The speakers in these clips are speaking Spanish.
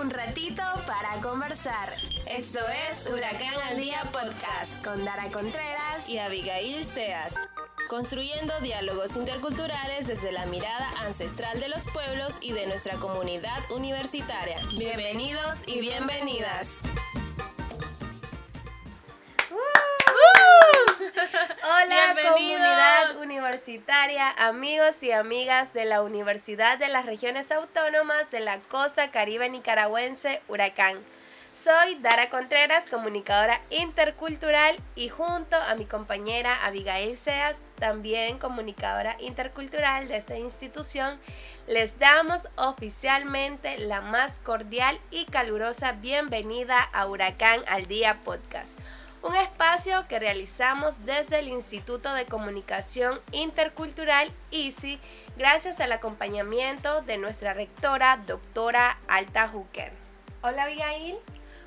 un ratito para conversar. Esto es Huracán al Día Podcast con Dara Contreras y Abigail Seas. Construyendo diálogos interculturales desde la mirada ancestral de los pueblos y de nuestra comunidad universitaria. Bienvenidos y bienvenidas. Hola comunidad universitaria, amigos y amigas de la Universidad de las Regiones Autónomas de la Costa Caribe Nicaragüense, Huracán. Soy Dara Contreras, comunicadora intercultural y junto a mi compañera Abigail Seas, también comunicadora intercultural de esta institución, les damos oficialmente la más cordial y calurosa bienvenida a Huracán al Día Podcast un espacio que realizamos desde el Instituto de Comunicación Intercultural ICI gracias al acompañamiento de nuestra rectora, doctora Alta Hooker. Hola Abigail.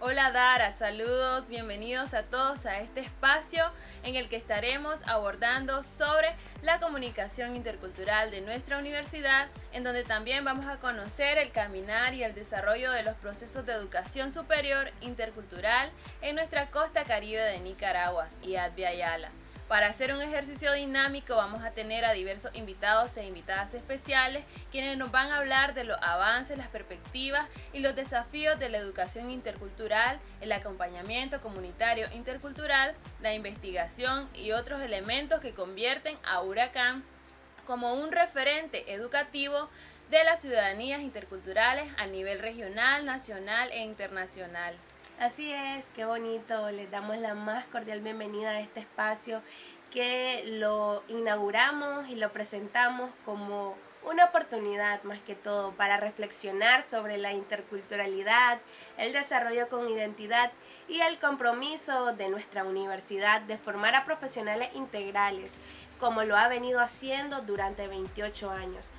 Hola Dara, saludos, bienvenidos a todos a este espacio en el que estaremos abordando sobre la comunicación intercultural de nuestra universidad, en donde también vamos a conocer el caminar y el desarrollo de los procesos de educación superior intercultural en nuestra costa caribe de Nicaragua y Adviayala. Para hacer un ejercicio dinámico vamos a tener a diversos invitados e invitadas especiales quienes nos van a hablar de los avances, las perspectivas y los desafíos de la educación intercultural, el acompañamiento comunitario intercultural, la investigación y otros elementos que convierten a Huracán como un referente educativo de las ciudadanías interculturales a nivel regional, nacional e internacional. Así es, qué bonito. Les damos la más cordial bienvenida a este espacio que lo inauguramos y lo presentamos como una oportunidad más que todo para reflexionar sobre la interculturalidad, el desarrollo con identidad y el compromiso de nuestra universidad de formar a profesionales integrales, como lo ha venido haciendo durante 28 años,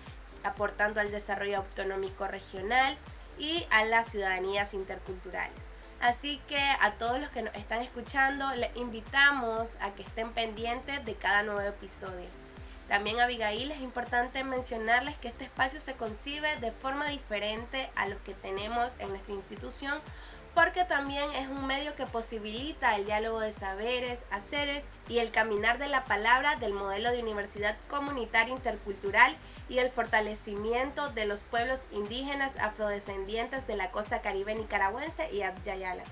aportando al desarrollo autonómico regional y a las ciudadanías interculturales. Así que a todos los que nos están escuchando, les invitamos a que estén pendientes de cada nuevo episodio. También Abigail es importante mencionarles que este espacio se concibe de forma diferente a los que tenemos en nuestra institución porque también es un medio que posibilita el diálogo de saberes, haceres y el caminar de la palabra del modelo de universidad comunitaria intercultural y el fortalecimiento de los pueblos indígenas afrodescendientes de la costa caribe nicaragüense y Abyayala.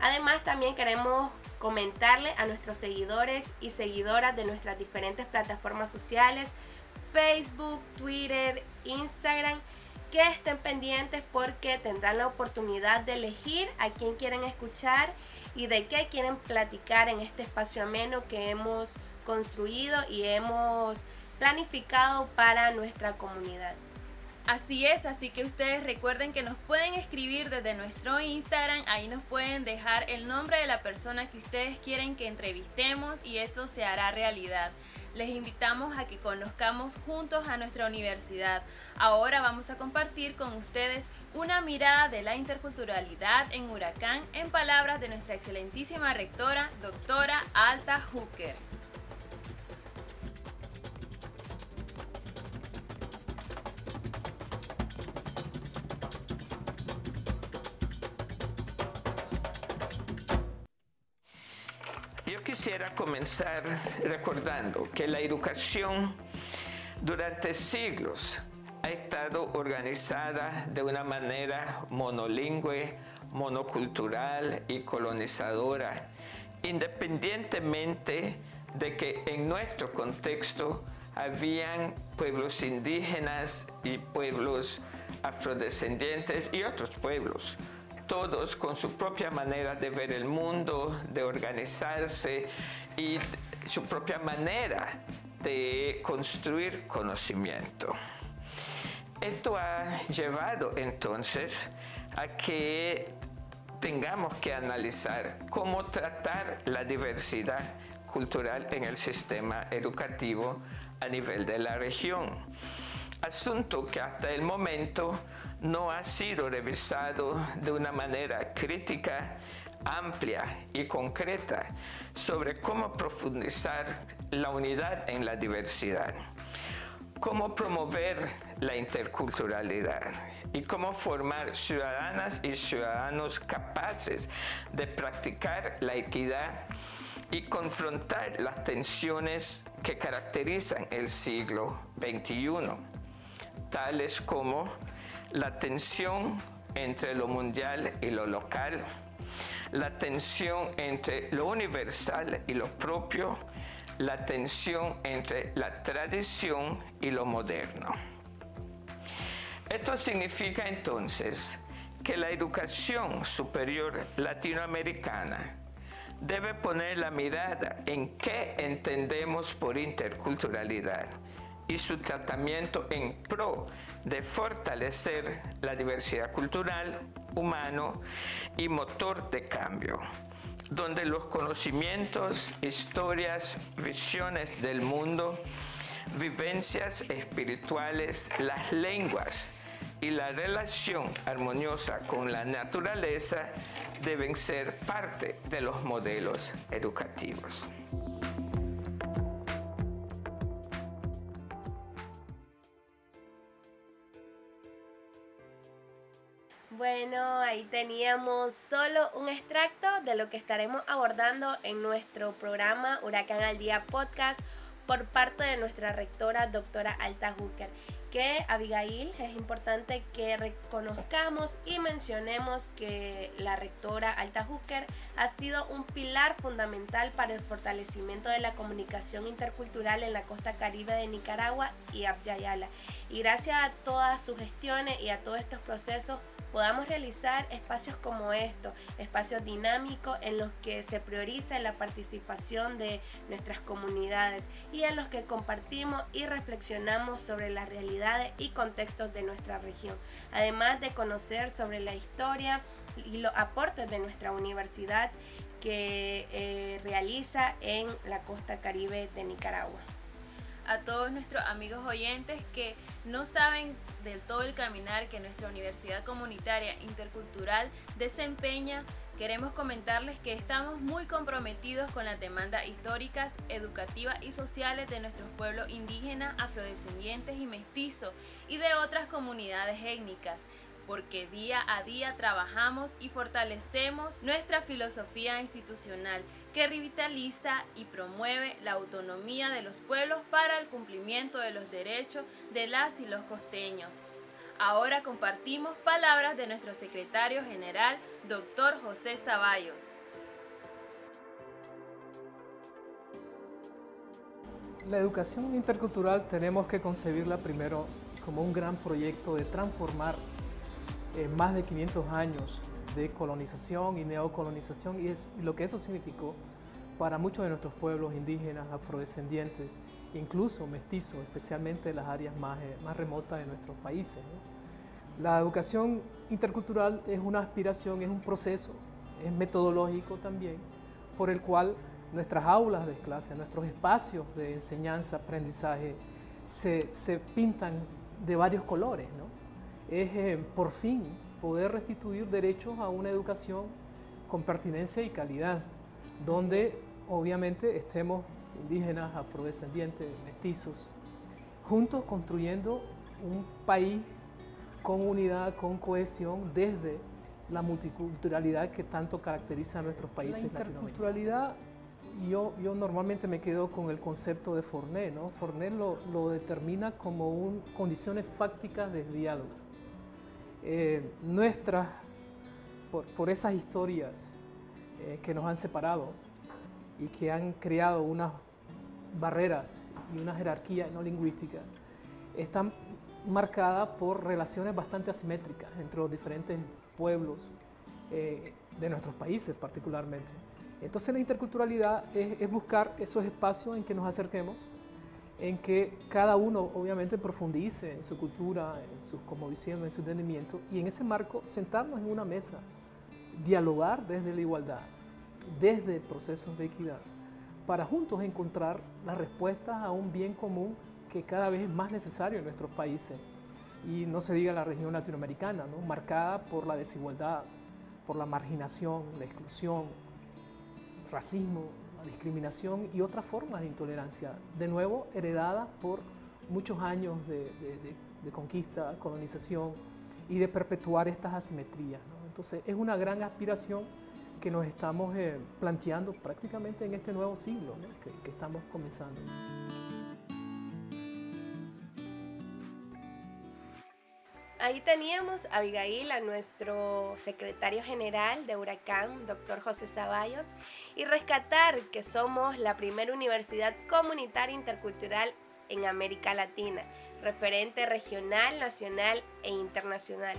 Además, también queremos comentarle a nuestros seguidores y seguidoras de nuestras diferentes plataformas sociales, Facebook, Twitter, Instagram, que estén pendientes porque tendrán la oportunidad de elegir a quién quieren escuchar y de qué quieren platicar en este espacio ameno que hemos construido y hemos planificado para nuestra comunidad. Así es, así que ustedes recuerden que nos pueden escribir desde nuestro Instagram, ahí nos pueden dejar el nombre de la persona que ustedes quieren que entrevistemos y eso se hará realidad les invitamos a que conozcamos juntos a nuestra universidad. Ahora vamos a compartir con ustedes una mirada de la interculturalidad en Huracán en palabras de nuestra excelentísima rectora, doctora Alta Hooker. Comenzar recordando que la educación durante siglos ha estado organizada de una manera monolingüe, monocultural y colonizadora, independientemente de que en nuestro contexto habían pueblos indígenas y pueblos afrodescendientes y otros pueblos todos con su propia manera de ver el mundo, de organizarse y su propia manera de construir conocimiento. Esto ha llevado entonces a que tengamos que analizar cómo tratar la diversidad cultural en el sistema educativo a nivel de la región. Asunto que hasta el momento no ha sido revisado de una manera crítica, amplia y concreta sobre cómo profundizar la unidad en la diversidad, cómo promover la interculturalidad y cómo formar ciudadanas y ciudadanos capaces de practicar la equidad y confrontar las tensiones que caracterizan el siglo XXI, tales como la tensión entre lo mundial y lo local, la tensión entre lo universal y lo propio, la tensión entre la tradición y lo moderno. Esto significa entonces que la educación superior latinoamericana debe poner la mirada en qué entendemos por interculturalidad y su tratamiento en pro de fortalecer la diversidad cultural, humano y motor de cambio, donde los conocimientos, historias, visiones del mundo, vivencias espirituales, las lenguas y la relación armoniosa con la naturaleza deben ser parte de los modelos educativos. Ahí teníamos solo un extracto de lo que estaremos abordando en nuestro programa Huracán al Día Podcast por parte de nuestra rectora, doctora Alta Hooker que Abigail es importante que reconozcamos y mencionemos que la rectora Alta Hooker ha sido un pilar fundamental para el fortalecimiento de la comunicación intercultural en la costa caribe de Nicaragua y Abyayala. Y gracias a todas sus gestiones y a todos estos procesos podamos realizar espacios como estos, espacios dinámicos en los que se prioriza la participación de nuestras comunidades y en los que compartimos y reflexionamos sobre las realidades y contextos de nuestra región, además de conocer sobre la historia y los aportes de nuestra universidad que eh, realiza en la costa caribe de Nicaragua a todos nuestros amigos oyentes que no saben del todo el caminar que nuestra Universidad Comunitaria Intercultural desempeña, queremos comentarles que estamos muy comprometidos con las demandas históricas, educativas y sociales de nuestros pueblos indígenas, afrodescendientes y mestizos y de otras comunidades étnicas porque día a día trabajamos y fortalecemos nuestra filosofía institucional que revitaliza y promueve la autonomía de los pueblos para el cumplimiento de los derechos de las y los costeños. Ahora compartimos palabras de nuestro secretario general, doctor José Zaballos. La educación intercultural tenemos que concebirla primero como un gran proyecto de transformar eh, más de 500 años de colonización y neocolonización y, es, lo que eso significó para muchos de nuestros pueblos indígenas, afrodescendientes, incluso mestizos, especialmente en las áreas más, eh, más remotas de nuestros países. La educación intercultural es una aspiración, es un proceso, es metodológico también, por el cual nuestras aulas de clase, nuestros espacios de enseñanza, aprendizaje, se, se pintan de varios colores. ¿no? Es eh, por fin poder restituir derechos a una educación con pertinencia y calidad, donde obviamente estemos indígenas, afrodescendientes, mestizos, juntos construyendo un país con unidad, con cohesión, desde la multiculturalidad que tanto caracteriza a nuestros países. La interculturalidad, yo, yo normalmente me quedo con el concepto de Forné, ¿no? Forné lo, lo determina como un, condiciones fácticas de diálogo eh, nuestras, por, esas historias eh, que nos han separado y que han creado unas barreras y una jerarquía no lingüística, están marcadas por relaciones bastante asimétricas entre los diferentes pueblos eh, de nuestros países particularmente. Entonces la interculturalidad es buscar esos espacios en que nos acerquemos en que cada uno obviamente profundice en su cultura, en sus diciendo, en su entendimiento, y en ese marco sentarnos en una mesa, dialogar desde la igualdad, desde procesos de equidad, para juntos encontrar las respuestas a un bien común que cada vez es más necesario en nuestros países. Y no se diga la región latinoamericana, ¿no? marcada por la desigualdad, por la marginación, la exclusión, racismo, discriminación y otras formas de intolerancia, de nuevo heredadas por muchos años de, conquista, colonización y de perpetuar estas asimetrías. Entonces es una gran aspiración que nos estamos eh, planteando prácticamente en este nuevo siglo que estamos comenzando. Ahí teníamos a Abigail, a nuestro secretario general de Huracán, doctor José Zaballos, y rescatar que somos la primera universidad comunitaria intercultural en América Latina, referente regional, nacional e internacional.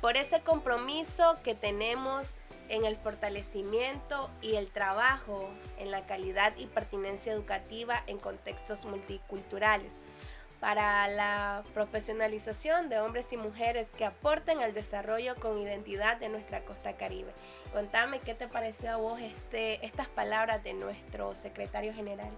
Por ese compromiso que tenemos en el fortalecimiento y el trabajo en la calidad y pertinencia educativa en contextos multiculturales para la profesionalización de hombres y mujeres que aporten al desarrollo con identidad de nuestra costa caribe. Contame qué te pareció a vos este, estas palabras de nuestro secretario general.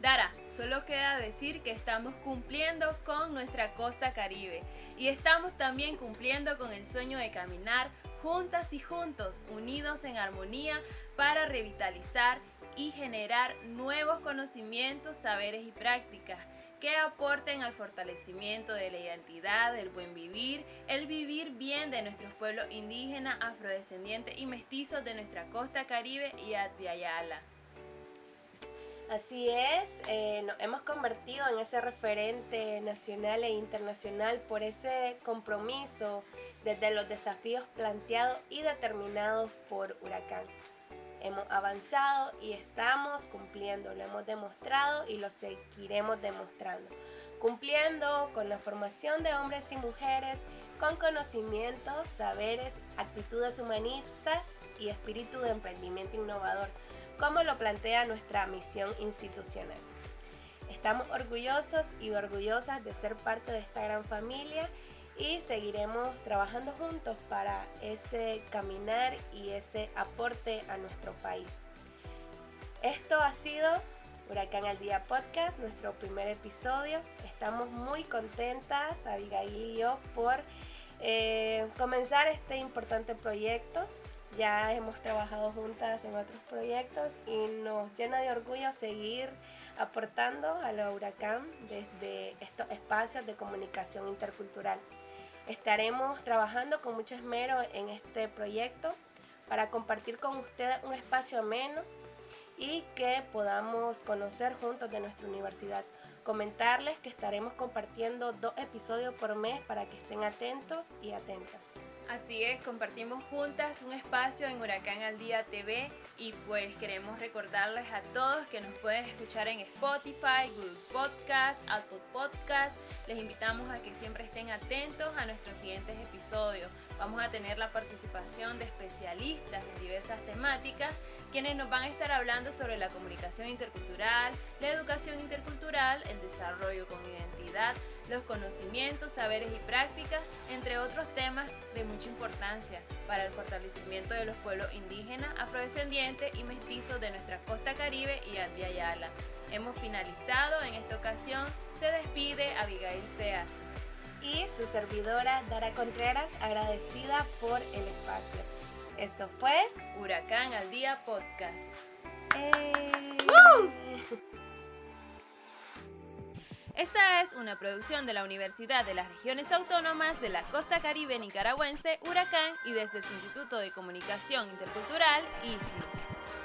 Dara, solo queda decir que estamos cumpliendo con nuestra costa caribe y estamos también cumpliendo con el sueño de caminar juntas y juntos, unidos en armonía para revitalizar y generar nuevos conocimientos, saberes y prácticas que aporten al fortalecimiento de la identidad, del buen vivir, el vivir bien de nuestros pueblos indígenas, afrodescendientes y mestizos de nuestra costa caribe y Adviayala. Así es, eh, nos hemos convertido en ese referente nacional e internacional por ese compromiso desde los desafíos planteados y determinados por Huracán hemos avanzado y estamos cumpliendo, lo hemos demostrado y lo seguiremos demostrando. Cumpliendo con la formación de hombres y mujeres con conocimientos, saberes, actitudes humanistas y espíritu de emprendimiento innovador, como lo plantea nuestra misión institucional. Estamos orgullosos y orgullosas de ser parte de esta gran familia y seguiremos trabajando juntos para ese caminar y ese aporte a nuestro país. Esto ha sido Huracán al Día Podcast, nuestro primer episodio. Estamos muy contentas, Abigail y yo, por eh, comenzar este importante proyecto. Ya hemos trabajado juntas en otros proyectos y nos llena de orgullo seguir aportando a la Huracán desde estos espacios de comunicación intercultural. Estaremos trabajando con mucho esmero en este proyecto para compartir con ustedes un espacio ameno y que podamos conocer juntos de nuestra universidad. Comentarles que estaremos compartiendo dos episodios por mes para que estén atentos y atentas. Así es, compartimos juntas un espacio en Huracán al Día TV y pues queremos recordarles a todos que nos pueden escuchar en Spotify, Google Podcast, Apple Podcast. Les invitamos a que siempre estén atentos a nuestros siguientes episodios. Vamos a tener la participación de especialistas en diversas temáticas quienes nos van a estar hablando sobre la comunicación intercultural, la educación intercultural, el desarrollo con identidad, los conocimientos, saberes y prácticas, entre otros temas de mucha importancia para el fortalecimiento de los pueblos indígenas, afrodescendientes y mestizos de nuestra costa caribe y Yala. Hemos finalizado en esta ocasión. Se despide Abigail Seas. Y su servidora Dara Contreras, agradecida por el espacio. Esto fue Huracán al Día Podcast. Eh. Esta es una producción de la Universidad de las Regiones Autónomas de la Costa Caribe Nicaragüense, Huracán, y desde su Instituto de Comunicación Intercultural, ISI.